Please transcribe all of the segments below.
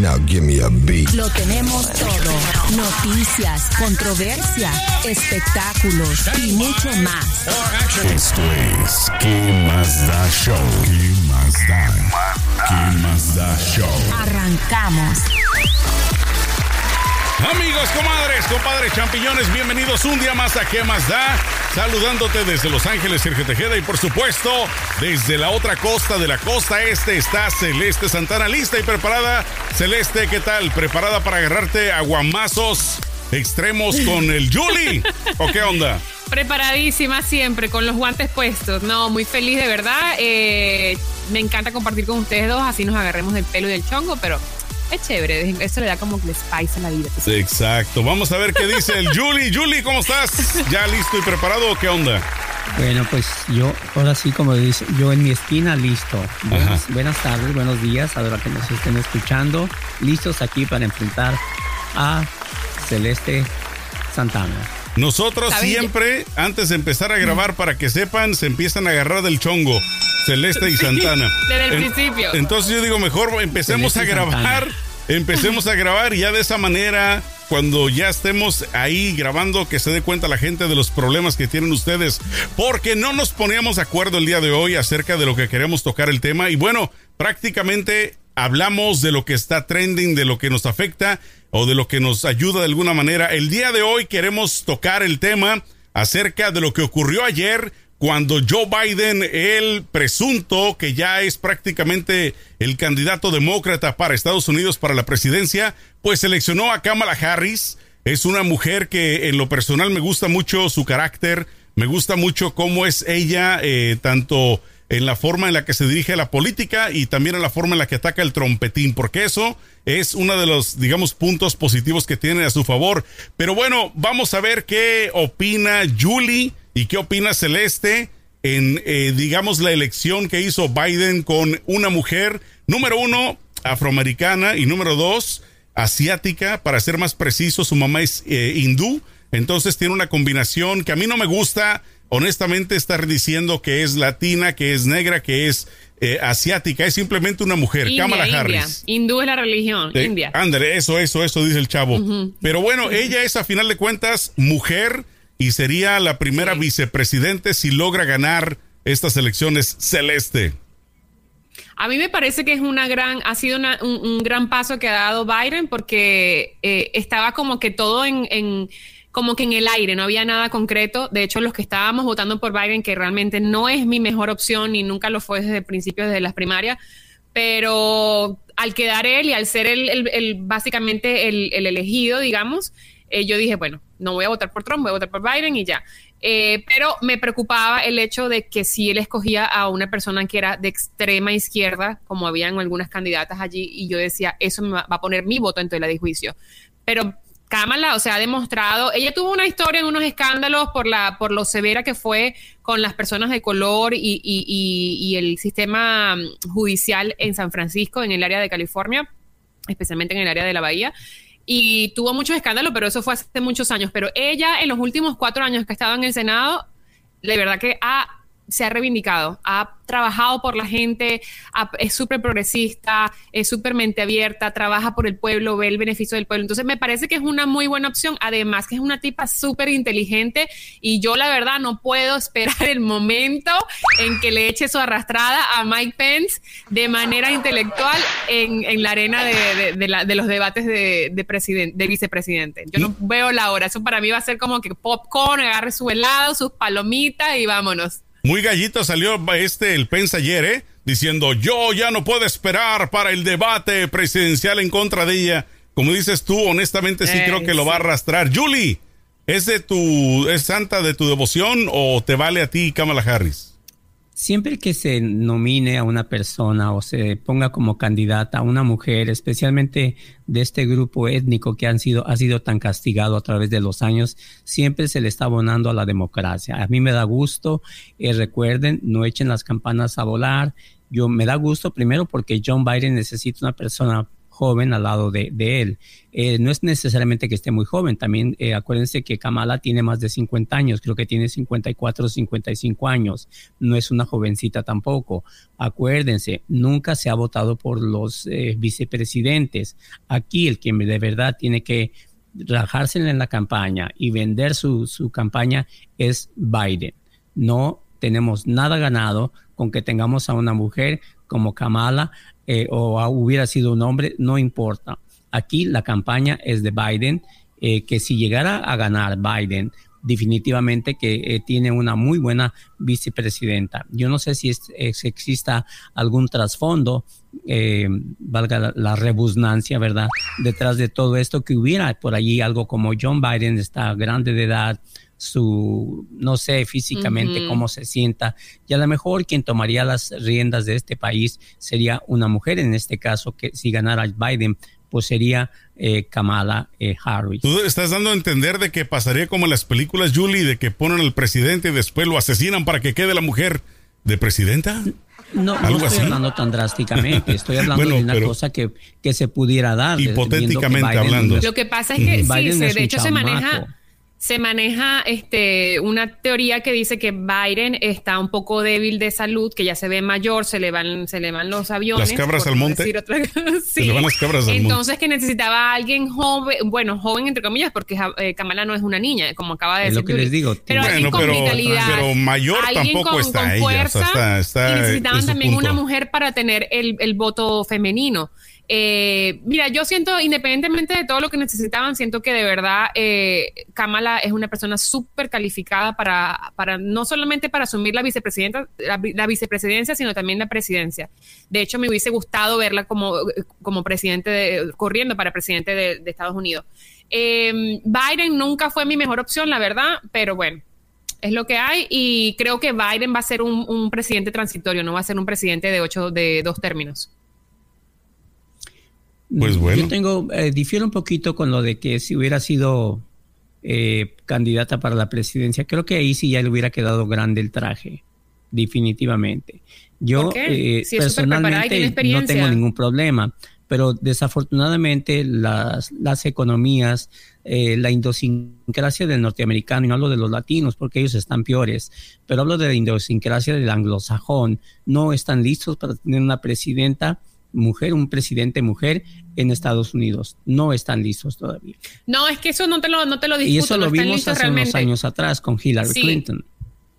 Now give me a beat. Lo tenemos todo. Noticias, controversia, espectáculos y mucho más. Esto es ¿Qué más da show? ¿Qué más da? ¿Qué más da show? Arrancamos. Amigos, comadres, compadres, champiñones, bienvenidos un día más a ¿Qué más da? Saludándote desde Los Ángeles, Sergio Tejeda y por supuesto desde la otra costa de la costa este está Celeste Santana, lista y preparada. Celeste, ¿qué tal? ¿Preparada para agarrarte a guamazos extremos con el Julie? ¿O qué onda? Preparadísima siempre, con los guantes puestos. No, muy feliz de verdad. Eh, me encanta compartir con ustedes dos, así nos agarremos del pelo y del chongo, pero es chévere. Eso le da como que le spice a la vida. Exacto. Vamos a ver qué dice el Julie. Julie, ¿cómo estás? ¿Ya listo y preparado o qué onda? Bueno, pues yo, ahora sí, como dice, yo en mi esquina, listo. Buenas, buenas tardes, buenos días a que nos estén escuchando. Listos aquí para enfrentar a Celeste Santana. Nosotros siempre, antes de empezar a grabar, para que sepan, se empiezan a agarrar del chongo. Celeste y Santana. Desde el En- principio. Entonces yo digo, mejor empecemos Celeste a grabar. Empecemos a grabar y ya de esa manera, cuando ya estemos ahí grabando, que se dé cuenta la gente de los problemas que tienen ustedes. Porque no nos poníamos de acuerdo el día de hoy acerca de lo que queremos tocar el tema. Y bueno, prácticamente hablamos de lo que está trending, de lo que nos afecta o de lo que nos ayuda de alguna manera. El día de hoy queremos tocar el tema acerca de lo que ocurrió ayer cuando Joe Biden, el presunto que ya es prácticamente el candidato demócrata para Estados Unidos para la presidencia, pues seleccionó a Kamala Harris. Es una mujer que en lo personal me gusta mucho su carácter, me gusta mucho cómo es ella, eh, tanto en la forma en la que se dirige a la política y también en la forma en la que ataca el trompetín, porque eso es uno de los, digamos, puntos positivos que tiene a su favor. Pero bueno, vamos a ver qué opina Julie y qué opina Celeste en, eh, digamos, la elección que hizo Biden con una mujer, número uno, afroamericana y número dos, asiática, para ser más preciso, su mamá es eh, hindú, entonces tiene una combinación que a mí no me gusta, honestamente, estar diciendo que es latina, que es negra, que es eh, asiática, es simplemente una mujer, India, Kamala India. Harris. Hindú es la religión. Eh, India. Ándale, eso, eso, eso dice el chavo. Pero bueno, ella es a final de cuentas mujer y sería la primera vicepresidente si logra ganar estas elecciones celeste. A mí me parece que es una gran, ha sido una- un, un gran paso que ha dado Biden porque eh, estaba como que todo en, en- como que en el aire, no había nada concreto. De hecho, los que estábamos votando por Biden, que realmente no es mi mejor opción y nunca lo fue desde el principio, desde las primarias, pero al quedar él y al ser el, el- el- básicamente el, el elegido, digamos, eh, yo dije, bueno, no voy a votar por Trump, voy a votar por Biden y ya. Eh, pero me preocupaba el hecho de que si él escogía a una persona que era de extrema izquierda, como habían algunas candidatas allí, y yo decía, eso me va a poner mi voto en tela de juicio. Pero Kamala, o sea, ha demostrado, ella tuvo una historia en unos escándalos por la por lo severa que fue con las personas de color y, y- el sistema mm, judicial en San Francisco, en el área de California, especialmente en el área de la Bahía. Y tuvo muchos escándalos, pero eso fue hace muchos años. Pero ella, en los últimos cuatro años que ha estado en el Senado, de verdad que ha, se ha reivindicado, ha trabajado por la gente, ha- es súper progresista, es súper mente abierta, trabaja por el pueblo, ve el beneficio del pueblo. Entonces me parece que es una muy buena opción, además que es una tipa súper inteligente y yo la verdad no puedo esperar el momento en que le eche su arrastrada a Mike Pence de manera intelectual en, en la arena de, de- de la- de los debates de, de vicepresidente. Yo no veo la hora, eso para mí va a ser como que popcorn, agarre su helado, sus palomitas y vámonos. Muy gallito salió este el Pence ayer, ¿eh? Diciendo, yo ya no puedo esperar para el debate presidencial en contra de ella. Como dices tú, honestamente sí Eh, creo que lo va a arrastrar. Julie, ¿es de tu, es santa de tu devoción o te vale a ti Kamala Harris? Siempre que se nomine a una persona o se ponga como candidata a una mujer, especialmente de este grupo étnico que han sido, ha sido tan castigado a través de los años, siempre se le está abonando a la democracia. A mí me da gusto, eh, recuerden, no echen las campanas a volar. Yo me da gusto primero porque John Biden necesita una persona joven al lado de, él. Eh, no es necesariamente que esté muy joven, también eh, acuérdense que Kamala tiene más de 50 años, creo que tiene 54 o 55 años, no es una jovencita tampoco. Acuérdense, nunca se ha votado por los eh, vicepresidentes. Aquí el que de verdad tiene que rajarse en la campaña y vender su, su campaña es Biden. No tenemos nada ganado con que tengamos a una mujer como Kamala eh, o hubiera sido un hombre, no importa. Aquí la campaña es de Biden, eh, que si llegara a ganar Biden, definitivamente que eh, tiene una muy buena vicepresidenta. Yo no sé si exista algún trasfondo, valga la, la, rebusnancia, ¿verdad? Detrás de todo esto, que hubiera por allí algo como John Biden está grande de edad, su, no sé, físicamente cómo se sienta. Y a lo mejor quien tomaría las riendas de este país sería una mujer, en este caso, que si ganara Biden, pues sería eh, Kamala eh, Harris. Tú estás dando a entender de que pasaría como en las películas, Julie, de que ponen al presidente y después lo asesinan para que quede la mujer de presidenta. No, no estoy hablando tan drásticamente, estoy hablando de una cosa que, que se pudiera dar. Hipotéticamente hablando. Lo que pasa es que sí, de hecho se maneja se maneja este, una teoría que dice que Biden está un poco débil de salud, que ya se ve mayor, se le van, se le van los aviones. Las cabras al monte. Se le van las cabras al Entonces que necesitaba alguien joven, bueno, joven entre comillas, porque eh, Kamala no es una niña, como acaba de decir. Lo que les digo. Pero, bueno, pero, pero, mayor tampoco está fuerza, y necesitaban también una mujer para tener el, el voto femenino. Eh, mira, yo siento, independientemente de todo lo que necesitaban, siento que de verdad eh, Kamala es una persona súper calificada para, para, no solamente para asumir la, vicepresidenta, la, vicepresidencia, sino también la presidencia. De hecho, me hubiese gustado verla como, como presidente, corriendo para presidente de, Estados Unidos. Eh, Biden nunca fue mi mejor opción, la verdad, pero bueno, es lo que hay y creo que Biden va a ser un, un presidente transitorio, no va a ser un presidente de ocho, de dos términos. Pues bueno. Yo tengo, eh, difiero un poquito con lo de que si hubiera sido eh, candidata para la presidencia, creo que ahí sí ya le hubiera quedado grande el traje, definitivamente. Yo eh, personalmente no tengo ningún problema, pero desafortunadamente las, las economías, la idiosincrasia del norteamericano, y no hablo de los latinos porque ellos están peores, pero hablo de la idiosincrasia del anglosajón, no están listos para tener una presidenta mujer, un presidente mujer en Estados Unidos. No están listos todavía. No, es que eso no te lo, no te lo discuto. Y eso lo vimos hace unos años atrás con Hillary Clinton.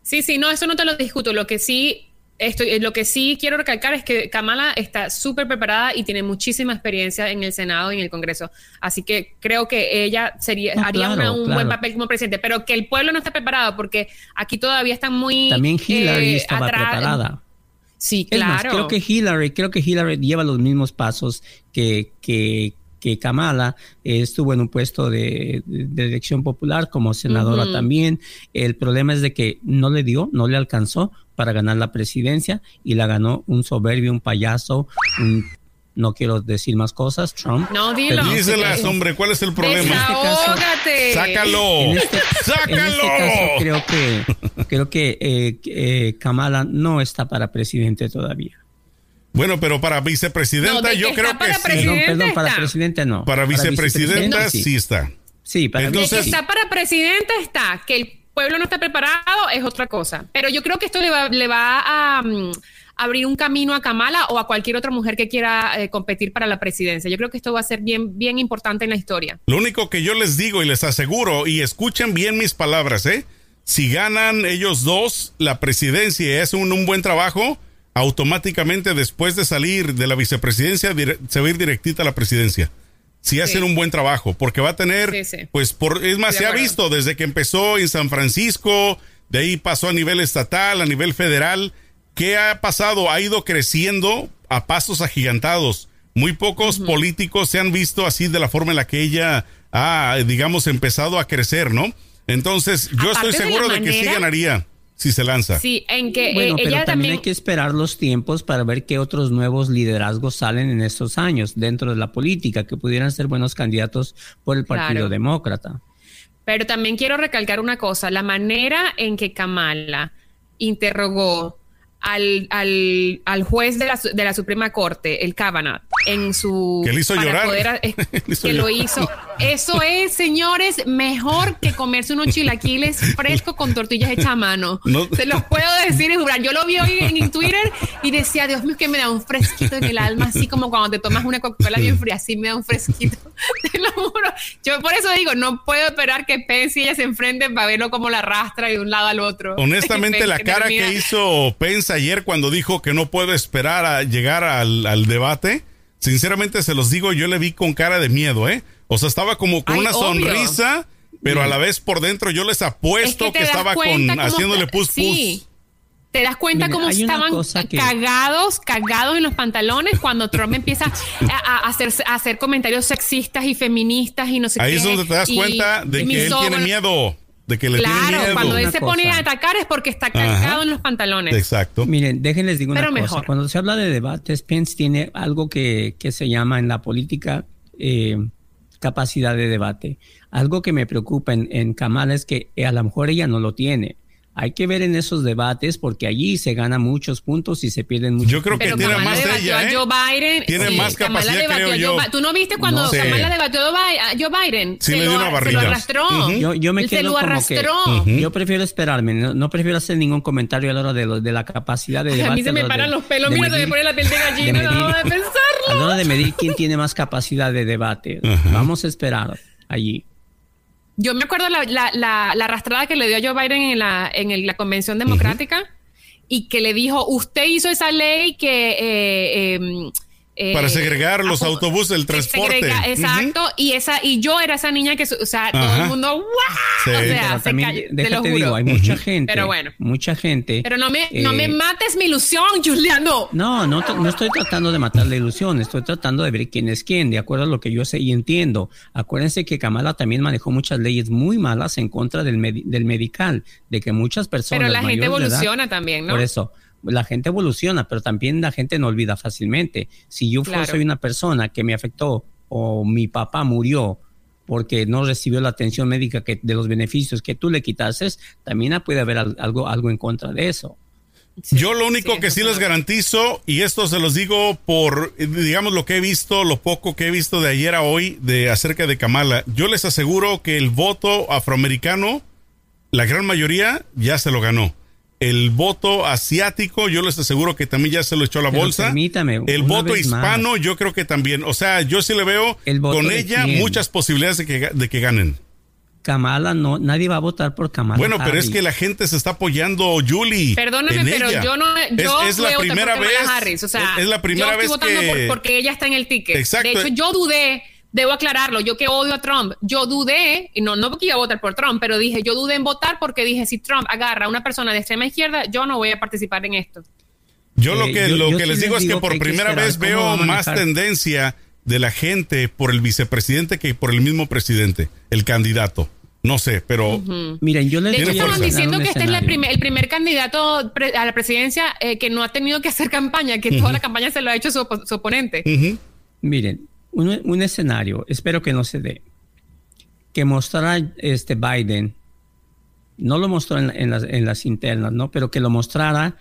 Sí, sí, no, eso no te lo discuto. Lo que sí estoy, lo que sí quiero recalcar es que Kamala está súper preparada y tiene muchísima experiencia en el Senado y en el Congreso. Así que creo que ella sería, haría un buen papel como presidente, pero que el pueblo no está preparado porque aquí todavía están muy... También Hillary eh, estaba preparada. Sí, claro. creo que Hillary, creo que Hillary lleva los mismos pasos que, que, que Kamala estuvo en un puesto de, elección popular como senadora también. El problema es de que no le dio, no le alcanzó para ganar la presidencia y la ganó un soberbio, un payaso, un no quiero decir más cosas, Trump. No, dilo. Díselas, hombre, ¿cuál es el problema? Este caso, ¡Sácalo! En este, ¡Sácalo! En este caso creo que, creo que eh, eh, Kamala no está para presidente todavía. Bueno, pero para vicepresidenta yo creo que sí. Perdón, perdón, para presidente no. Para, vicepresidenta, sí. está. Sí, para Entonces, que está para presidenta está. Que el pueblo no está preparado es otra cosa. Pero yo creo que esto le va, le va a... Mm, abrir un camino a Kamala o a cualquier otra mujer que quiera eh, competir para la presidencia. Yo creo que esto va a ser bien, bien importante en la historia. Lo único que yo les digo y les aseguro, y escuchen bien mis palabras, ¿eh? Si ganan ellos dos la presidencia y hacen un, buen trabajo, automáticamente después de salir de la vicepresidencia se va a ir directita a la presidencia. Si hacen un buen trabajo, porque va a tener, pues, por, es más, se ha visto desde que empezó en San Francisco, de ahí pasó a nivel estatal, a nivel federal, ¿Qué ha pasado? Ha ido creciendo a pasos agigantados. Muy pocos políticos se han visto así de la forma en la que ella ha, digamos, empezado a crecer, ¿no? Entonces, yo estoy seguro de, que sí ganaría. si se lanza. Sí, en que Bueno, eh, pero ella también también... hay que esperar los tiempos para ver qué otros nuevos liderazgos salen en estos años dentro de la política que pudieran ser buenos candidatos por el Partido Claro. Demócrata. Pero también quiero recalcar una cosa, la manera en que Kamala interrogó al, al, al juez de la, de la Suprema Corte, el Kavanaugh, en su... Que le hizo llorar. poder- eh, hizo que lo llorar. hizo. Eso es, señores, mejor que comerse unos chilaquiles frescos con tortillas hechas a mano. No. Se los puedo decir y jurar. Yo lo vi hoy en, en Twitter y decía, Dios mío, que me da un fresquito en el alma, así como cuando te tomas una Coca-Cola bien fría, así me da un fresquito. Te lo juro. Yo por eso digo, no puedo esperar que Pence y ella se enfrenten para verlo como la arrastra de un lado al otro. Honestamente, la cara que hizo Pence ayer cuando dijo que no puedo esperar a llegar al, al debate, sinceramente se los digo, yo le vi con cara de miedo, ¿eh? O sea, estaba como con Ay, una obvio. sonrisa, pero a la vez por dentro yo les apuesto Es que, estaba con haciéndole pus pus. sí. Te das cuenta cómo estaban que- cagados, cagados en los pantalones cuando Trump empieza a, a hacer, a hacer comentarios sexistas y feministas y no sé Ahí qué. es donde te das y- cuenta de que él tiene miedo, de que le tiene Claro, miedo. cuando él Una se pone cosa. a atacar es porque está cagado Ajá. en los pantalones. Exacto. Miren, déjenles digo una Pero cosa. mejor. Cuando se habla de debates, Pence tiene algo que, que se llama en la política eh, capacidad de debate. Algo que me preocupa en, en Kamala es que eh, a lo mejor ella no lo tiene. Hay que ver en esos debates porque allí se ganan muchos puntos y se pierden muchos Yo creo que tiene más ella, ¿eh? Joe Biden. Tiene más Kamala capacidad, debatió creo a yo. ¿Tú no viste cuando No sé. Kamala debatió a Joe Biden? Sí, se, le lo, dio una se lo arrastró. Ujú. Yo, yo me se quedo lo como que arrastró. yo prefiero esperarme, no, no prefiero hacer ningún comentario a la hora de, lo- de la capacidad de debate. a mí se me paran de- los pelos. Mira, se me medir- pone la piel de gallina de no, de medir- A pensarlo. la hora de medir quién tiene más capacidad de debate, Ajá. vamos a esperar allí. Yo me acuerdo la, la, la, la arrastrada que le dio a Joe Biden en la, en el- la convención democrática y que le dijo, usted hizo esa ley que... eh, eh, eh, Para segregar los autobuses, el transporte. segrega- exacto, y esa y yo era esa niña que, o sea, todo Ajá. el mundo, ¡guau! Sí. O sea, Pero se también, te lo déjate juro. digo, hay mucha gente, Pero bueno. mucha gente. Pero no me, no eh, me mates mi ilusión, Juliano. No, no, no estoy tratando de matar la ilusión, estoy tratando de ver quién es quién, de acuerdo a lo que yo sé y entiendo. Acuérdense que Kamala también manejó muchas leyes muy malas en contra del, del medical, de que muchas personas. Pero la gente edad- evoluciona también, ¿no? Por eso, la gente evoluciona, pero también la gente no olvida fácilmente. Si yo Claro. soy una persona que me afectó o mi papá murió porque no recibió la atención médica que, de los beneficios que tú le quitases, también puede haber al- algo, algo en contra de eso. Yo lo único sí, que sí es les garantizo, y esto se los digo por, eh, digamos, lo que he visto, lo poco que he visto de ayer a hoy de acerca de Kamala, yo les aseguro que el voto afroamericano, la gran mayoría, ya se lo ganó. El voto asiático, yo les aseguro que también ya se lo echó a la Pero bolsa. permítame, el voto más. hispano, yo creo que también. O sea, yo sí le veo ¿El voto con ella quién? muchas posibilidades de que, de que ganen. Kamala no, nadie va a votar por Kamala. Bueno, pero es que la gente se está apoyando, Julie. Perdóname, en pero ella. yo no, yo es, es la voy a votar primera vez. Harris, o sea, es, es la primera yo vez votando que. por- porque ella está en el ticket. Exacto. De hecho, yo dudé, debo aclararlo, yo que odio a Trump, yo dudé, y no, no porque iba a votar por Trump, pero dije, yo dudé en votar porque dije, si Trump agarra a una persona de extrema izquierda, yo no voy a participar en esto. Yo lo Eh, que, yo- lo yo que sí les les digo es que digo por que hay que primera vez veo a más tendencia de la gente por el vicepresidente que por el mismo presidente, el candidato. No sé, pero Miren, yo les De hecho, estaban diciendo que este es la primer- el primer candidato pre- a la presidencia eh, que no ha tenido que hacer campaña, que toda la campaña se lo ha hecho su, opo- su oponente. Miren, un, un escenario, espero que no se dé, que mostrara este Biden, no lo mostró en, en las, en las internas, ¿no? Pero que lo mostrara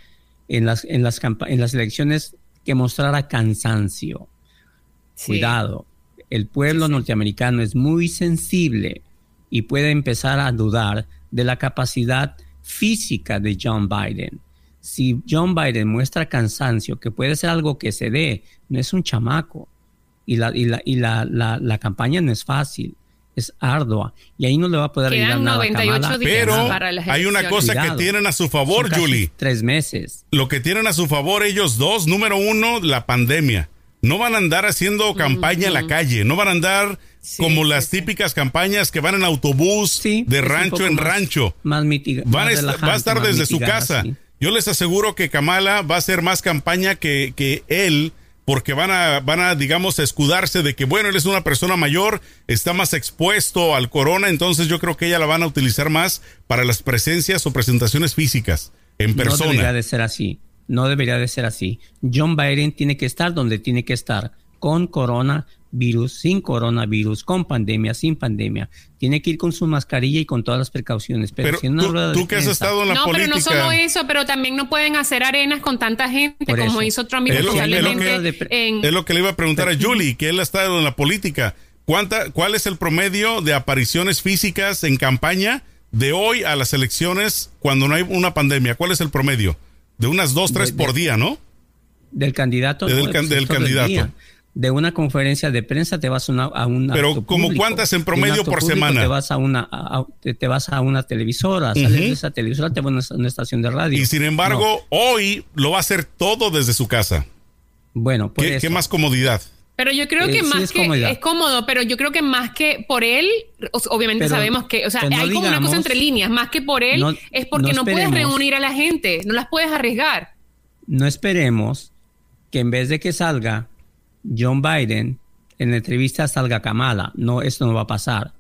en las, en las, en las elecciones, que mostrara cansancio. Sí. Cuidado, el pueblo norteamericano es muy sensible y puede empezar a dudar de la capacidad física de John Biden. Si John Biden muestra cansancio, que puede ser algo que se dé, no es un chamaco. Y la, y la, y la, la, la campaña no es fácil, es ardua. Y ahí no le va a poder ayudar nada a 98 Kamala. días pero para las hay una cosa Cuidado. que tienen a su favor, Julie. Tres meses. Lo que tienen a su favor ellos dos, número uno, la pandemia. No van a andar haciendo campaña en la calle, no van a andar Sí, como sí, las sí. típicas campañas que van en autobús Sí, de rancho en más- rancho. Más mitiga, Van a más relajante, va a estar desde su casa. sí. Yo les aseguro que Kamala va a hacer más campaña que, que él porque van a, van a, digamos, escudarse de que, bueno, él es una persona mayor, está más expuesto al corona, entonces yo creo que ella la van a utilizar más para las presencias o presentaciones físicas en persona. No debería de ser así. No debería de ser así. John Biden tiene que estar donde tiene que estar, con coronavirus, sin coronavirus, con pandemia, sin pandemia. Tiene que ir con su mascarilla y con todas las precauciones. Pero, si tú, tú que has estado en la no, política. No, pero no solo eso, pero también no pueden hacer arenas con tanta gente como hizo Trump es lo, es lo que le iba a preguntar a Julie, que él ha estado en la política. ¿Cuánta, ¿Cuál es el promedio de apariciones físicas en campaña de hoy a las elecciones cuando no hay una pandemia? ¿Cuál es el promedio? De unas dos, tres por día, ¿no? Del candidato. del, del candidato de una conferencia de prensa te vas a una a un pero como cuántas en promedio por semana te vas a una te, vas a una televisora sales de esa televisora te vas a una, estación de radio. Y sin embargo hoy lo va a hacer todo desde su casa. Bueno ¿Qué, ¿qué, más comodidad pero yo creo que eh, más que es cómodo, pero yo creo que más que por él, obviamente sabemos que, o sea, pues hay como una cosa entre líneas, más que por él, es porque no puedes reunir a la gente, no las puedes arriesgar. No esperemos que en vez de que salga John Biden en la entrevista salga Kamala. No, eso no va a pasar.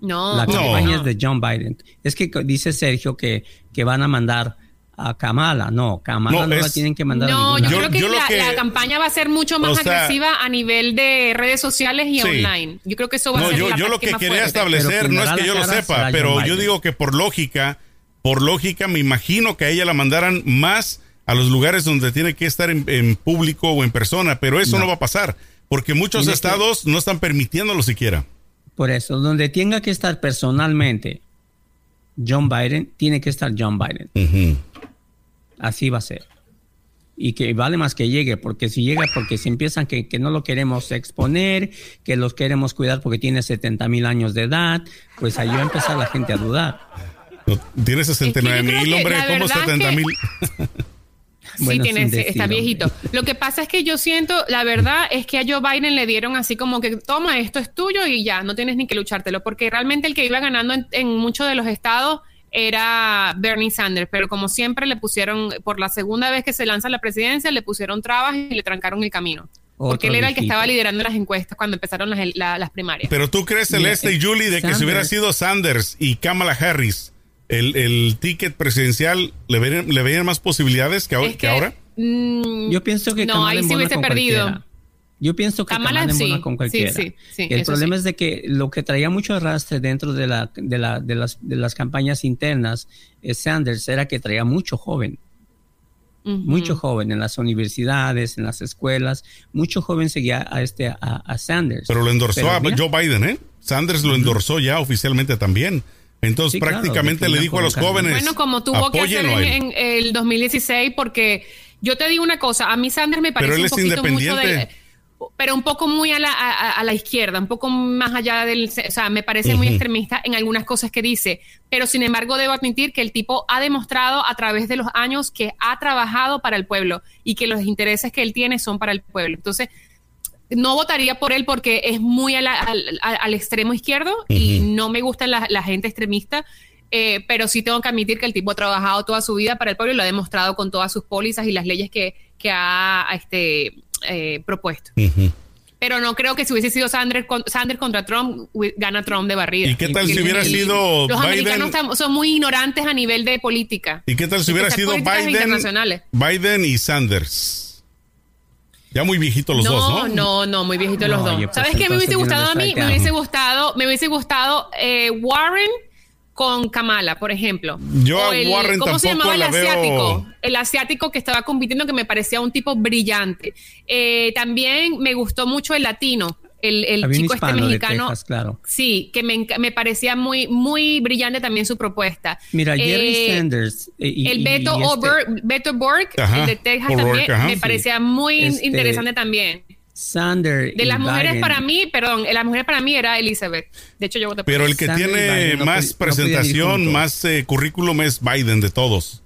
No. La campaña es de John Biden. Es que dice Sergio que, que van a mandar a Kamala. No, Kamala no, la tienen que mandar. No, yo, creo que, la, campaña va a ser mucho más agresiva a nivel de redes sociales y online. Yo creo que eso va a ser yo, yo lo que quería establecer no es que yo lo sepa, pero yo digo que por lógica, por lógica me imagino que a ella la mandaran más a los lugares donde tiene que estar en, público o en persona, pero eso no, va a pasar, porque muchos estados no están permitiéndolo siquiera. Por eso, donde tenga que estar personalmente John Biden, tiene que estar John Biden. Así va a ser. Y que vale más que llegue, porque si llega, porque si empiezan que, que no lo queremos exponer, que los queremos cuidar porque tiene 70 mil años de edad, pues ahí va a empezar la gente a dudar. tiene 69 mil, hombre, ¿cómo 70 mil? sí, tiene, está viejito. Lo que pasa es que yo siento, la verdad es que a Joe Biden le dieron así como que toma, esto es tuyo y ya, no tienes ni que luchártelo, porque realmente el que iba ganando en, muchos de los estados era Bernie Sanders, pero como siempre le pusieron, por la segunda vez que se lanza la presidencia, le pusieron trabas y le trancaron el camino. porque él era el que estaba liderando las encuestas cuando empezaron las, primarias. Pero tú crees, Celeste y Julie, de que si hubiera sido Sanders y Kamala Harris, el, el ticket presidencial le verían, le más posibilidades que, ahora? Mm, Yo pienso que no, ahí sí hubiese perdido. Yo pienso que Kamala, sí, con cualquiera. Sí, sí, el problema es de que lo que traía mucho arrastre dentro de, la, de, la, de, las, de las campañas internas Sanders era que traía mucho joven. Mucho joven en las universidades, en las escuelas. Mucho joven seguía a, este, a, Sanders. Pero lo endorsó a Joe Biden, ¿eh? Sanders lo endorsó ya oficialmente también. Entonces prácticamente le dijo a los jóvenes. Bueno, como tuvo que hacer en, el 2016, porque yo te digo una cosa, a mí Sanders me parece un poquito mucho de, pero un poco muy a la, a, la, izquierda, un poco más allá del, o sea, me parece muy extremista en algunas cosas que dice, pero sin embargo debo admitir que el tipo ha demostrado a través de los años que ha trabajado para el pueblo y que los intereses que él tiene son para el pueblo. Entonces, no votaría por él porque es muy al, extremo izquierdo y no me gusta la, gente extremista. Eh, pero sí tengo que admitir que el tipo ha trabajado toda su vida para el pueblo y lo ha demostrado con todas sus pólizas y las leyes que, ha este, eh, propuesto. Pero no creo que si hubiese sido Sanders, Sanders contra Trump, gana Trump de barrida. ¿Y qué tal si hubiera sido Los americanos son muy ignorantes a nivel de política. ¿Y qué tal si hubiera sido Biden, Biden y Sanders? Ya muy viejitos los dos, ¿no? No, no, muy viejitos los dos. ¿Sabes qué me hubiese gustado a mí? Me hubiese gustado, me hubiese gustado eh, Warren con Kamala, por ejemplo. Yo a Warren ¿Cómo se llamaba el asiático? El asiático que estaba compitiendo, que me parecía un tipo brillante. Eh, también me gustó mucho el latino el, chico este mexicano. claro. Sí, que me, parecía muy, muy brillante también su propuesta. Mira, Jerry eh, Sanders. Eh, el Beto, este Beto Borg, el de Texas también, me parecía muy este, interesante también. Sanders. De las mujeres para mí, perdón, las mujeres para mí era Elizabeth. De hecho, yo voté por Pero el que tiene más presentación, más eh, currículum es Biden de todos.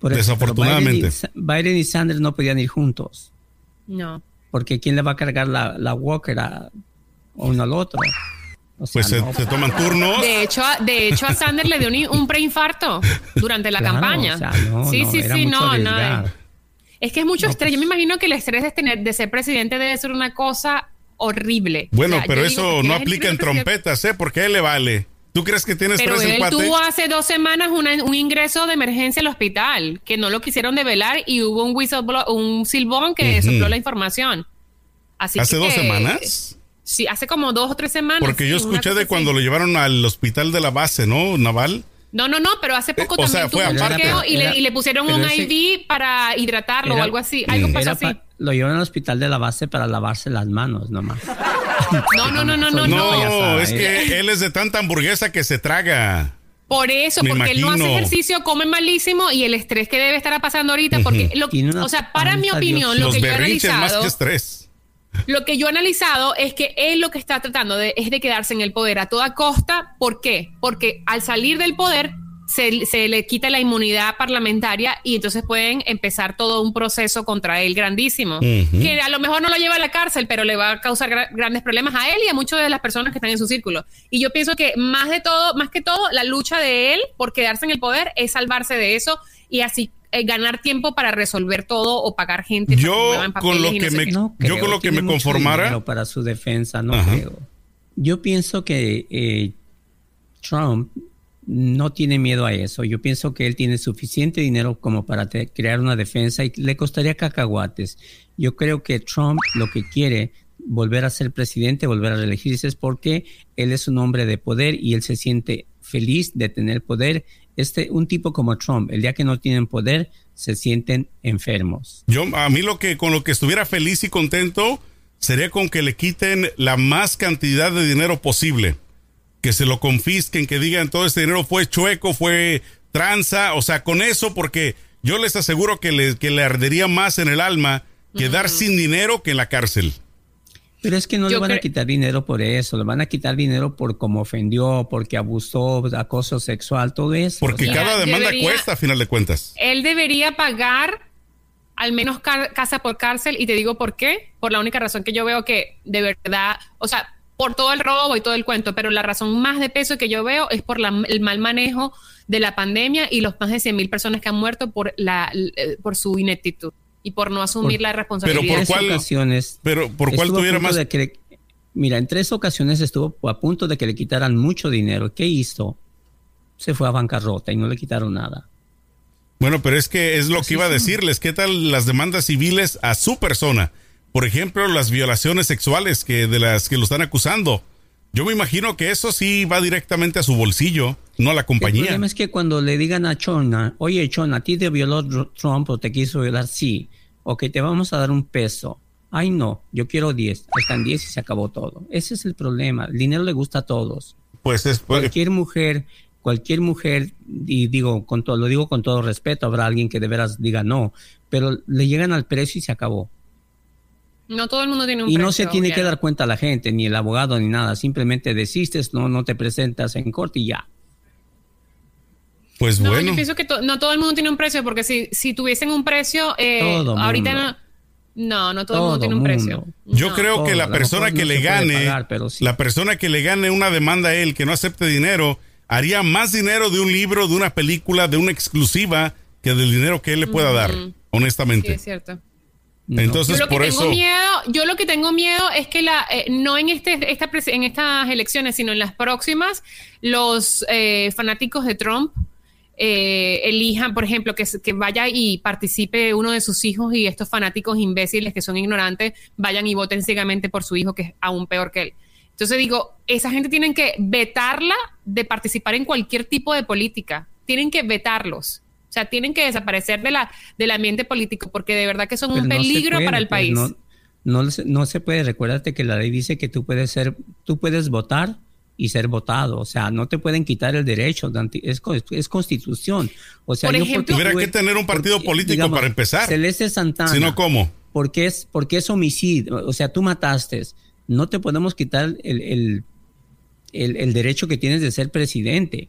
Desafortunadamente. Biden y Sanders no podían ir juntos. No porque ¿quién le va a cargar la, la Walker a uno al otro? pues se, toman turnos. De hecho, de hecho a Sanders le dio un, preinfarto durante la campaña. sí, sí, sí, no, no. Es que es mucho estrés. Yo me imagino que el estrés de, tener, de ser presidente debe ser una cosa horrible. Bueno, O sea, pero eso no aplica en trompetas, ¿eh? Porque a él le vale. ¿Tú crees que tienes Pero el él cuate? tuvo hace dos semanas una- un ingreso de emergencia al hospital, que no lo quisieron develar y hubo un whistleblower, un silbón que Ujú. sopló la información. Así ¿Hace que- dos semanas? Sí, hace como dos o tres semanas. Porque yo escuché de cuando así. lo llevaron al hospital de la base, ¿no? Naval. No, no, no, pero hace poco Eh, o sea, también fue tuvo un aparte. chequeo y, Era- le, y le pusieron un ese- IV para hidratarlo o algo así. Algo pasó así. Lo llevaron al hospital de la base para lavarse las manos nomás. No, no, no, no, no, No, no. es que él es de tanta hamburguesa que se traga. Por eso, Me porque él no hace imagino. ejercicio, come malísimo y el estrés que debe estar pasando ahorita, porque, lo, o sea, para mi opinión, Dios. lo Los que yo he berrinches más analizado, que estrés. lo que yo he analizado es que él lo que está tratando de, es de quedarse en el poder a toda costa. ¿Por qué? Porque al salir del poder se, se le quita la inmunidad parlamentaria y entonces pueden empezar todo un proceso contra él grandísimo. Que a lo mejor no lo lleva a la cárcel, pero le va a causar gra- grandes problemas a él y a muchas de las personas que están en su círculo. Y yo pienso que más de todo, más que todo, la lucha de él por quedarse en el poder es salvarse de eso y así eh, ganar tiempo para resolver todo o pagar gente. para Yo, que con lo no que sé me- Yo con lo que me conformara- para su defensa, no Ajá. creo. Yo pienso que eh, Trump no tiene miedo a eso. Yo pienso que él tiene suficiente dinero como para crear una defensa y le costaría cacahuates. Yo creo que Trump lo que quiere volver a ser presidente, volver a reelegirse es porque él es un hombre de poder y él se siente feliz de tener poder. Este, un tipo como Trump, el día que no tienen poder, se sienten enfermos. Yo, a mí lo que, con lo que estuviera feliz y contento sería con que le quiten la más cantidad de dinero posible. Que se lo confisquen, que digan todo este dinero fue chueco, fue tranza, o sea, con eso, porque yo les aseguro que le, que le ardería más en el alma quedar sin dinero que en la cárcel. Pero es que no Yo le van a quitar dinero por eso, le van a quitar dinero por cómo ofendió, porque abusó, acoso sexual, todo eso. Porque O sea, cada demanda debería- cuesta a final de cuentas. Él debería pagar al menos ca- casa por cárcel y te digo por qué. Por la única razón que yo veo que de verdad, o sea, por todo el robo y todo el cuento, pero la razón más de peso que yo veo es por la- el mal manejo de la pandemia y los más de 100 mil personas que han muerto por, la, eh, por su ineptitud y por no asumir Por- la responsabilidad. por tres cuál- ocasiones. Pero por cuál tuviera más. de que le- mira, en tres ocasiones estuvo a punto de que le quitaran mucho dinero. ¿Qué hizo? Se fue a bancarrota y no le quitaron nada. Bueno, pero es que es lo Así que iba a decirles. ¿Qué tal las demandas civiles a su persona? Por ejemplo, las violaciones sexuales que de las que lo están acusando. Yo me imagino que eso sí va directamente a su bolsillo, no a la El compañía. problema es que cuando le digan a Chona, oye Chona, a ti te violó Trump o te quiso violar, sí, ok, te vamos a dar un peso. Ay, no, yo quiero 10. Están 10 y se acabó todo. Ese es el problema. El dinero le gusta a todos. Pues es pues, Cualquier mujer, cualquier mujer, y digo, con todo, lo digo con todo respeto, habrá alguien que de veras diga no, pero le llegan al precio y se acabó. No todo el mundo tiene un Y no se precio, tiene que dar cuenta la gente, ni el abogado, ni nada. Simplemente desistes, no, no te presentas en corte y ya. pues No, bueno. yo pienso que to- no todo el mundo tiene un precio, porque si, si tuviesen un precio, eh, Todo ahorita mundo. no. No, no todo, el mundo tiene un precio. Yo No. creo todo, que a la persona que no le gane, pagar, pero sí. la persona que le gane una demanda a él, que no acepte dinero, haría más dinero de un libro, de una película, de una exclusiva, que del dinero que él le pueda dar, Sí, honestamente. es cierto. No. Entonces, Yo lo que por tengo eso, miedo, yo lo que tengo miedo es que la, eh, no en este, esta, en estas elecciones, sino en las próximas, los eh, fanáticos de Trump eh, elijan, por ejemplo, que, que vaya y participe uno de sus hijos y estos fanáticos imbéciles que son ignorantes vayan y voten ciegamente por su hijo, que es aún peor que él. Entonces digo, esa gente tienen que vetarla de participar en cualquier tipo de política. Tienen que vetarlos. O sea, tienen que desaparecer de la, del ambiente político porque de verdad que son Pero un no se peligro puede, para el pues, país. No, no, se- no se puede. Recuérdate que la ley dice que tú puedes ser, tú puedes votar y ser votado. O sea, no te pueden quitar el derecho. Dante, Es, co- es constitución. O sea, Por yo ejemplo- porque Tuviera que tener un partido porque, político para empezar. Celeste Santana. si no, ¿cómo? porque es, porque es homicidio, o sea, tú mataste, no te podemos quitar el, el, el- el derecho que tienes de ser presidente.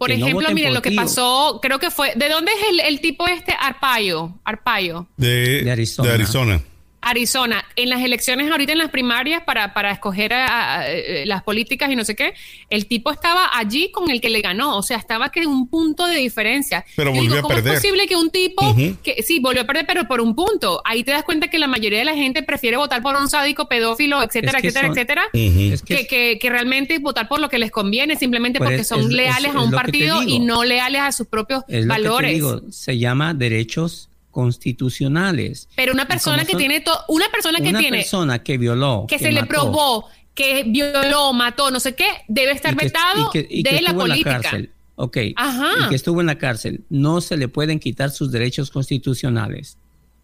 Por no ejemplo, miren lo que pasó, creo que fue, ¿de dónde es el, el tipo este Arpaio? Arpaio. De, De Arizona. de Arizona. Arizona, en las elecciones ahorita en las primarias para, para escoger a, a, las políticas y no sé qué, el tipo estaba allí con el que le ganó, o sea, estaba que un punto de diferencia. Pero volvió digo, a ¿cómo perder. es posible que un tipo que sí volvió a perder, pero por un punto? Ahí te das cuenta que la mayoría de la gente prefiere votar por un sádico, pedófilo, etcétera, Es que etcétera, son- etcétera. Es que Que, que, que realmente votar por lo que les conviene simplemente Pues porque es- son es- leales es- a un partido y no leales a sus propios Es lo que te valores. digo, se llama derechos constitucionales. Pero una persona que son- tiene to- una persona que una tiene persona que violó, que, se le probó que violó, mató, no sé qué, debe estar y que- vetado y que- y que de la estuvo en política. cárcel. Ok. Ajá. Y que estuvo en la cárcel. No se le pueden quitar sus derechos constitucionales.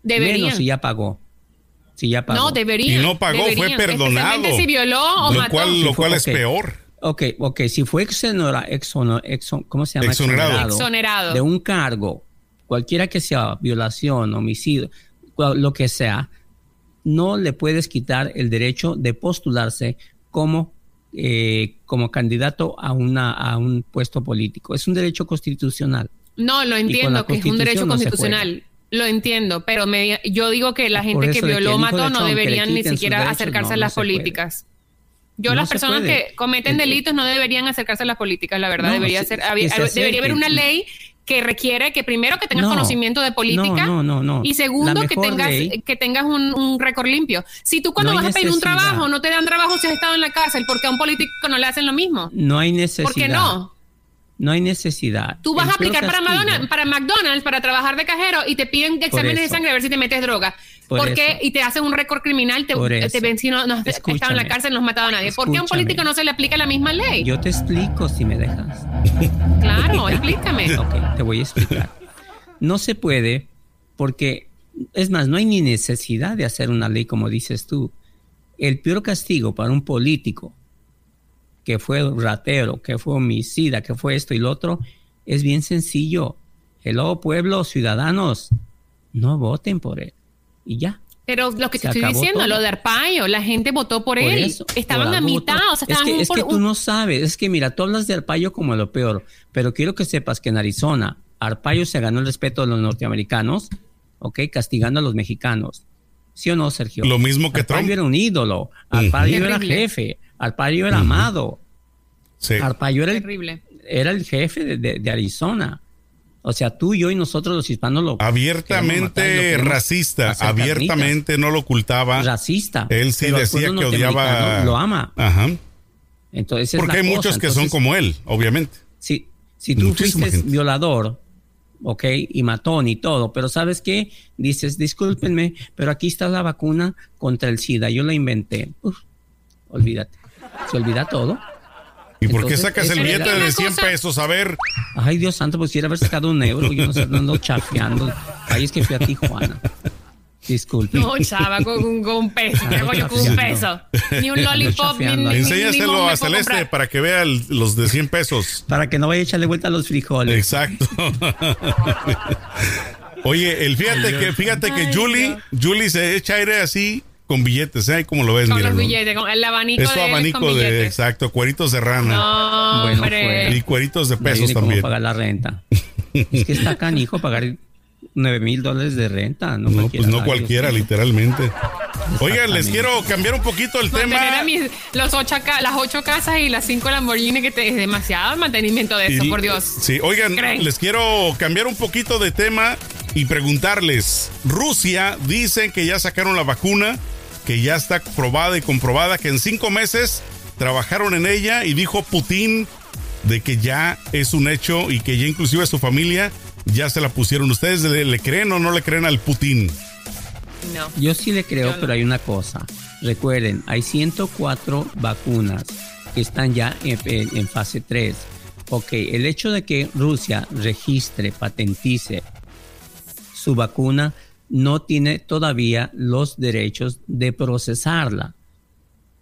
Deberían. Menos si ya pagó. Si ya pagó. No, deberían. Y no pagó, fue perdonado. si violó o lo mató. cual, lo cual fue- es ok. peor. Ok, ok. Si fue exonera, exono- exon- ¿cómo se llama? Exonerado. Exonerado. De un cargo, cualquiera que sea, violación, homicidio, cual- lo que sea, no le puedes quitar el derecho de postularse como, eh, como candidato a, una, a un puesto político. Es un derecho constitucional. No, lo entiendo, que es un derecho no constitucional. Lo entiendo, pero me- yo digo que la gente que violó mató no deberían ni siquiera derechos, acercarse no, a no las puede. políticas. Yo, No las personas que cometen El- delitos no deberían acercarse a las políticas, la verdad. No, debería ser, había- debería haber una ley que requiere que primero que tengas No, conocimiento de política no, no, y segundo que tengas ley- que tengas un, un récord limpio. Si tú cuando vas a pedir un trabajo no te dan trabajo si has estado en la cárcel, porque a un político no le hacen lo mismo. No hay necesidad. ¿Por qué no? No hay necesidad. Tú vas El a aplicar para, para McDonald's para trabajar de cajero y te piden exámenes de sangre a ver si te metes droga. Por ¿Por qué? eso. Y te hacen un récord criminal, te, te ven si no, no has estado en la cárcel, no has matado a nadie. ¿Por qué a un político no se le aplica la misma ley? Yo te explico si me dejas. Claro, explícame. Ok, te voy a explicar. No se puede porque, es más, no hay ni necesidad de hacer una ley como dices tú. El peor castigo para un político que fue ratero, que fue homicida, que fue esto y lo otro, es bien sencillo. Hello, pueblo, ciudadanos, no voten por él. Y ya. Pero lo que te estoy diciendo, todo. lo de Arpaio, la gente votó por, Por él. eso, estaban por a mitad, votó. o sea, es estaban que, es por que tú un- no sabes, es que mira, tú hablas de Arpaio como lo peor, pero quiero que sepas que en Arizona, Arpaio se ganó el respeto de los norteamericanos, ¿ok? Castigando a los mexicanos. ¿Sí o no, Sergio? Lo mismo que Arpaio Trump. era un ídolo, Arpaio era jefe, Arpaio era amado, Sí. Arpaio era el, Terrible. era el jefe de, de- de Arizona. O sea, tú, yo y nosotros los hispanos lo... matar Abiertamente racista, abiertamente no lo ocultaba. racista. Él sí Pero decía que odiaba. Lo ama. Ajá. Entonces, Porque hay cosa. muchos que son como él, obviamente. Si, si tú Muchísima fuiste gente. violador, ok, y matón y todo, pero ¿sabes qué? Dices, discúlpenme, pero aquí está la vacuna contra el SIDA, yo la inventé. Uf, olvídate. Se olvida todo. ¿Y por qué Entonces, sacas el billete de una 100 cosa- pesos? A ver, Ay, Dios santo, pues quisiera haber sacado un euro, yo no sé, ando chafeando. Ahí es que fui a Tijuana. Disculpe. No, chava, con, un- con un peso. ¿Qué hago yo con un peso? Ni un lollipop, ni, ni, enséñaselo a Celeste comprar. para que vea el- los de 100 pesos. Para que no vaya a echarle vuelta a los frijoles. Exacto. Oye, el fíjate que fíjate que Julie, Julie se echa aire así con billetes, ¿eh? Como lo ves, Con mira. los billetes, con el abanico Es su de abanico con de, billetes. exacto, cueritos de rana. No, Bueno, hombre. pues. Y cueritos de pesos ni cómo también. pagar la renta. es que está canijo pagar 9 mil dólares de renta. No, No, cualquiera pues no cualquiera, literalmente. Oigan, les quiero cambiar un poquito el Mantener a tema. mis- los ocho las ocho casas y las cinco Lamborghini, que te- es demasiado mantenimiento de eso, Y- por Dios. Sí, oigan, ¿Creen? les quiero cambiar un poquito de tema y preguntarles. Rusia dicen que ya sacaron la vacuna, que ya está probada y comprobada, que en cinco meses trabajaron en ella y dijo Putin de que ya es un hecho y que ya inclusive su familia ya se la pusieron. ¿Ustedes le, le creen o no le creen al Putin? No. Yo sí le creo, no. pero hay una cosa. Recuerden, hay 104 vacunas que están ya en, en- en fase 3. Ok, el hecho de que Rusia registre, patentice su vacuna, no tiene todavía los derechos de procesarla.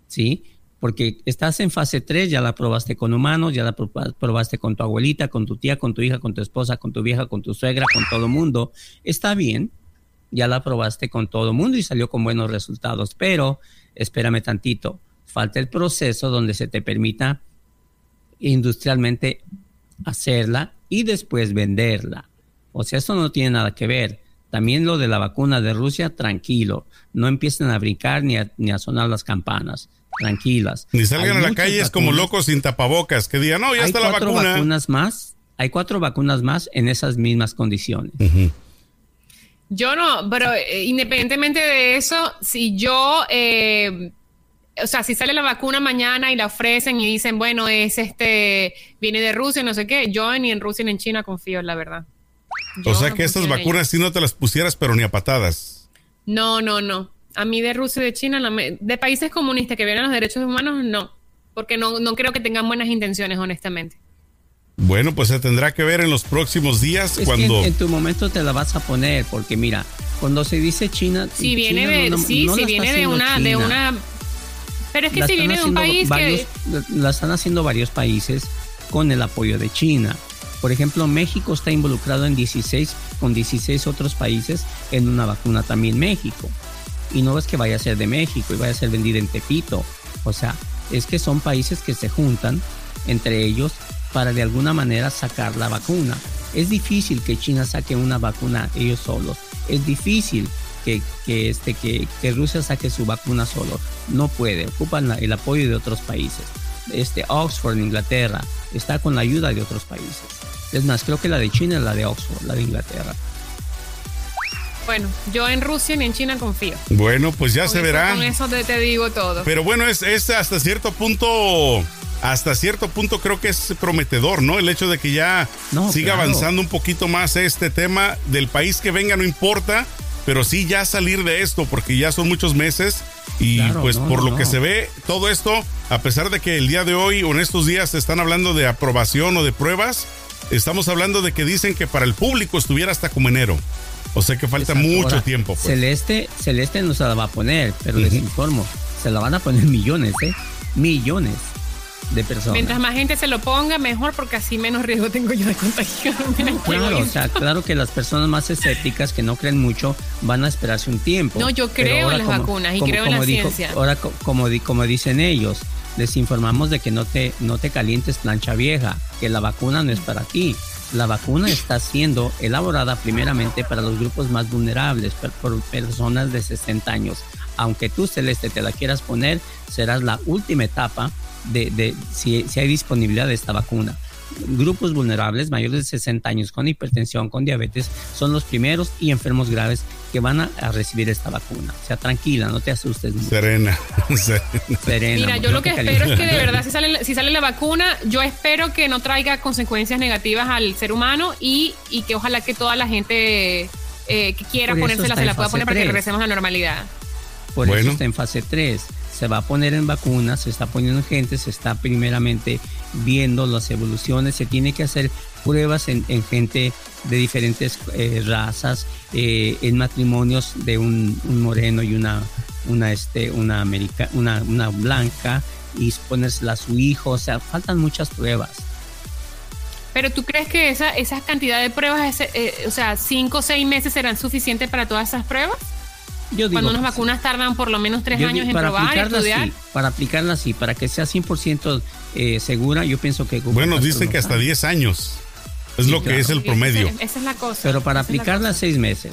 ¿Sí? Porque estás en fase 3, ya la probaste con humanos, ya la proba- probaste con tu abuelita, con tu tía, con tu hija, con tu esposa, con tu vieja, con tu suegra, con todo mundo. Está bien, ya la probaste con todo el mundo y salió con buenos resultados, pero espérame tantito, falta el proceso donde se te permita industrialmente hacerla y después venderla. O sea, eso no tiene nada que ver. También lo de la vacuna de Rusia, tranquilo. No empiecen a brincar ni a, ni a sonar las campanas. Tranquilas. Ni salgan a la calle es como locos sin tapabocas, que digan, no, ya está la vacuna. Hay cuatro vacunas más, hay cuatro vacunas más en esas mismas condiciones. Yo no, pero eh, independientemente de eso, si yo, eh, o sea, si sale la vacuna mañana y la ofrecen y dicen, bueno, es este, viene de Rusia, no sé qué, yo ni en Rusia ni en China confío, la verdad. O sea que estas vacunas si no te las pusieras, pero ni a patadas. No, no, no. A mí de Rusia y de China, de países comunistas que vienen los derechos humanos, no. Porque no, no creo que tengan buenas intenciones, honestamente. Bueno, pues se tendrá que ver en los próximos días cuando... en, tu momento te la vas a poner, porque mira, cuando se dice China... Si viene de, sí, si viene de una, de una... Pero es que si viene de un país que... La están haciendo varios países con el apoyo de China. Por ejemplo, México está involucrado en 16, con 16 otros países en una vacuna también México. Y no es que vaya a ser de México y vaya a ser vendida en Tepito. O sea, es que son países que se juntan entre ellos para de alguna manera sacar la vacuna. Es difícil que China saque una vacuna ellos solos. Es difícil que, este, que, Rusia saque su vacuna solo. No puede. Ocupan el apoyo de otros países. Este Oxford, Inglaterra, está con la ayuda de otros países. Es más, creo que la de China es la de Oxford, la de Inglaterra. Bueno, yo en Rusia ni en China confío. Bueno, pues ya se verá. Con eso te, digo todo. Pero bueno, es, es hasta cierto punto hasta cierto punto creo que es prometedor, ¿no? El hecho de que ya siga avanzando un poquito más este tema del país que venga, no importa, pero sí ya salir de esto, porque ya son muchos meses y pues por lo que se ve, todo esto, a pesar de que el día de hoy o en estos días se están hablando de aprobación o de pruebas, estamos hablando de que dicen que para el público estuviera hasta como enero. O sea que falta mucho tiempo. Pues. Celeste, Celeste no se la va a poner, pero les informo, se la van a poner millones, ¿eh? Millones de personas. Mientras más gente se lo ponga, mejor, porque así menos riesgo tengo yo de contagiarme. Claro, o sea, claro que las personas más escépticas que no creen mucho van a esperarse un tiempo. No, yo creo en las vacunas y creo en la ciencia. Ahora, como, como dicen ellos, les informamos de que no te, no te calientes plancha vieja, que la vacuna no es para ti. La vacuna está siendo elaborada primeramente para los grupos más vulnerables, por personas de 60 años. Aunque tú, Celeste, te la quieras poner, serás la última etapa de, si, hay disponibilidad de esta vacuna. Grupos vulnerables mayores de 60 años con hipertensión, con diabetes, son los primeros y enfermos graves que van a, recibir esta vacuna. O sea, tranquila, no te asustes. Serena. Serena. Mira, yo lo que espero es que de verdad, si sale, si sale la vacuna, yo espero que no traiga consecuencias negativas al ser humano y, que ojalá que toda la gente eh, que quiera ponérsela se la pueda poner para que regresemos a la normalidad. Por eso está en fase 3 se va a poner en vacunas, se está poniendo en gente, se está primeramente viendo las evoluciones, se tiene que hacer pruebas en, gente de diferentes eh, razas, eh, en matrimonios de un, moreno y una, una, este, una, una, blanca y ponérsela a su hijo, o sea, faltan muchas pruebas. Pero tú crees que esa, esa cantidad de pruebas, eh, o sea, cinco o seis meses serán suficientes para todas esas pruebas? Cuando unas vacunas tardan por lo menos tres años en probar y estudiar. para aplicarla así, para que sea 100% eh, segura, yo pienso que... Bueno, dicen que hasta 10 años. Es lo que es el promedio. Esa, es la cosa. Pero para aplicarla seis meses.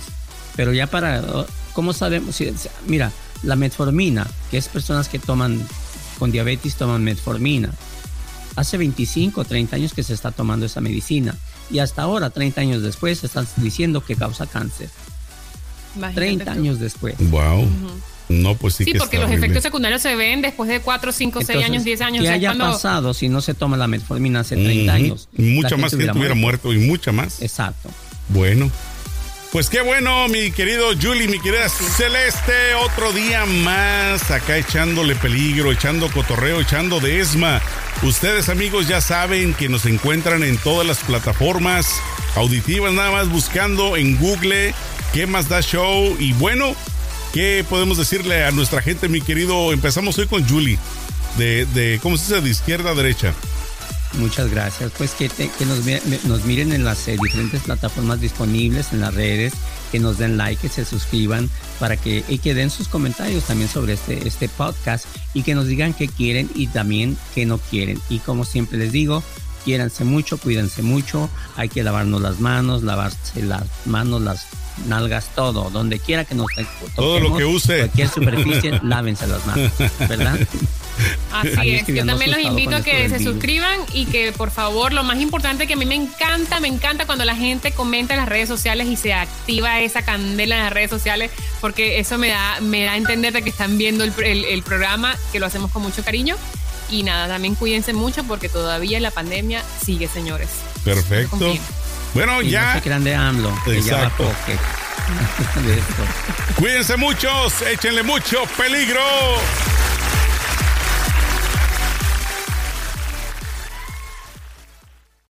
Pero ya para... ¿Cómo sabemos? Mira, la metformina, que es personas que toman con diabetes toman metformina. Hace 25 o 30 años que se está tomando esa medicina. Y hasta ahora, 30 años después, están diciendo que causa cáncer. 30 años después. Wow. No, pues sí. Sí, porque los efectos secundarios se ven después de 4, 5, 6 años, 10 años. ¿Qué haya pasado si no se toma la metformina hace 30 años? Mucha más gente hubiera muerto. y mucha más. Exacto. Bueno. Pues qué bueno, mi querido Julie, mi querida Celeste, otro día más acá echándole peligro, echando cotorreo, echando de esma. Ustedes amigos ya saben que nos encuentran en todas las plataformas auditivas, nada más buscando en Google ¿Qué más da show? Y bueno, ¿qué podemos decirle a nuestra gente, mi querido? Empezamos hoy con Julie, de, de ¿cómo se dice? De izquierda a derecha. Muchas gracias. Pues que, que nos, miren en las eh, diferentes plataformas disponibles, en las redes, que nos den like, que se suscriban para que, y que den sus comentarios también sobre este, este podcast y que nos digan qué quieren y también qué no quieren. Y como siempre les digo, quiéranse mucho, cuídense mucho, hay que lavarnos las manos, lavarse las manos, las nalgas, todo, donde quiera que nos toquemos, Todo lo que use. Cualquier superficie, lávense las manos, ¿verdad? Así Ahí es. Yo también los invito a que se virus. suscriban y que por favor, lo más importante que a mí me encanta, me encanta cuando la gente comenta en las redes sociales y se activa esa candela en las redes sociales, porque eso me da, me da a entender de que están viendo el, el- el programa, que lo hacemos con mucho cariño. Y nada, también cuídense mucho porque todavía la pandemia sigue, señores. Perfecto. Bueno, Y no ya. se crean de AMLO, que ya va Exacto. Cuídense muchos, échenle mucho peligro.